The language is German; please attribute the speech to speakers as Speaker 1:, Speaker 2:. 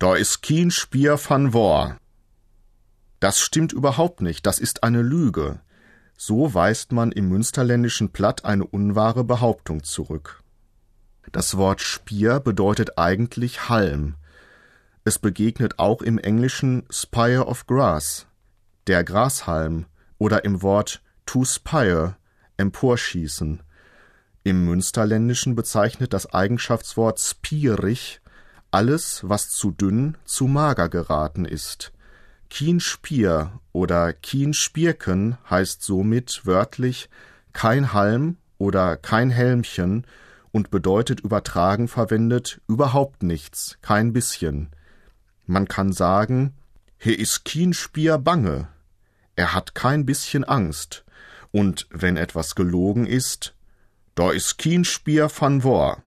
Speaker 1: Da is kien Spier van Wor. Das stimmt überhaupt nicht, das ist eine Lüge. So weist man im münsterländischen Platt eine unwahre Behauptung zurück. Das Wort Spier bedeutet eigentlich Halm. Es begegnet auch im Englischen Spire of Grass, der Grashalm, oder im Wort to spire, emporschießen. Im Münsterländischen bezeichnet das Eigenschaftswort spierig alles, was zu dünn, zu mager geraten ist. Kien Spier oder Kien Spierken heißt somit wörtlich kein Halm oder kein Helmchen und bedeutet übertragen verwendet überhaupt nichts, kein bisschen. Man kann sagen, he is kien Spier bange. Er hat kein bisschen Angst. Und wenn etwas gelogen ist, da is kien Spier van Wor.